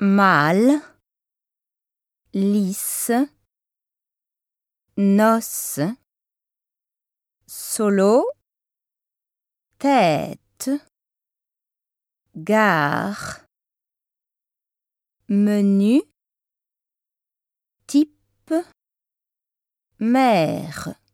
mâle, lisse, noce, solo, tête, gare, menu, type, mère.